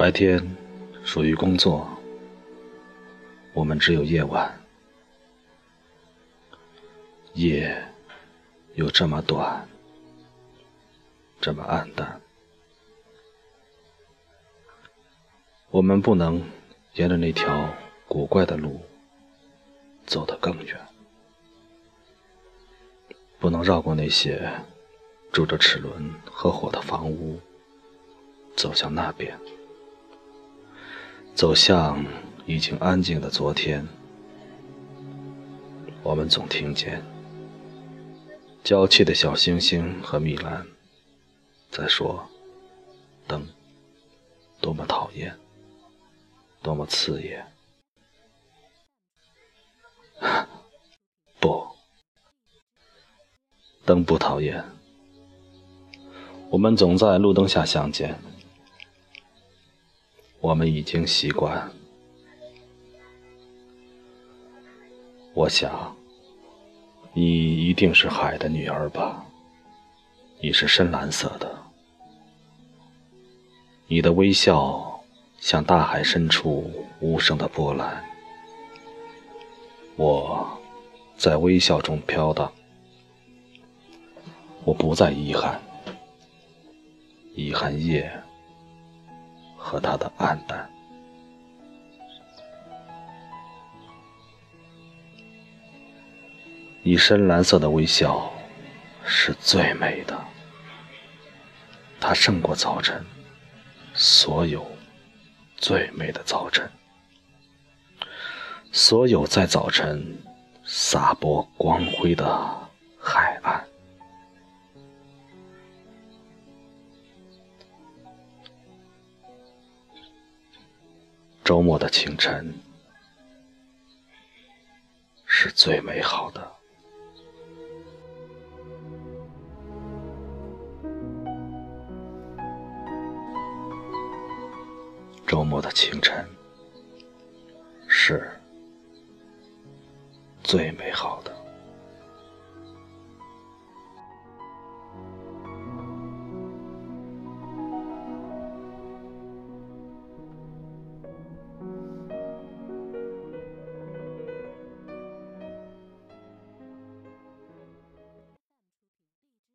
白天属于工作，我们只有夜晚。夜有这么短，这么暗淡，我们不能沿着那条古怪的路走得更远，不能绕过那些住着齿轮和火的房屋，走向那边，走向已经安静的昨天。我们总听见。娇气的小星星和米兰在说：“灯多么讨厌，多么刺眼。”不，灯不讨厌。我们总在路灯下相见，我们已经习惯。我想。你一定是海的女儿吧？你是深蓝色的，你的微笑像大海深处无声的波澜。我在微笑中飘荡，我不再遗憾，遗憾夜和它的暗淡。你深蓝色的微笑是最美的，它胜过早晨所有最美的早晨，所有在早晨洒播光辉的周末的清晨是最美好的。周末的清晨是最美好的。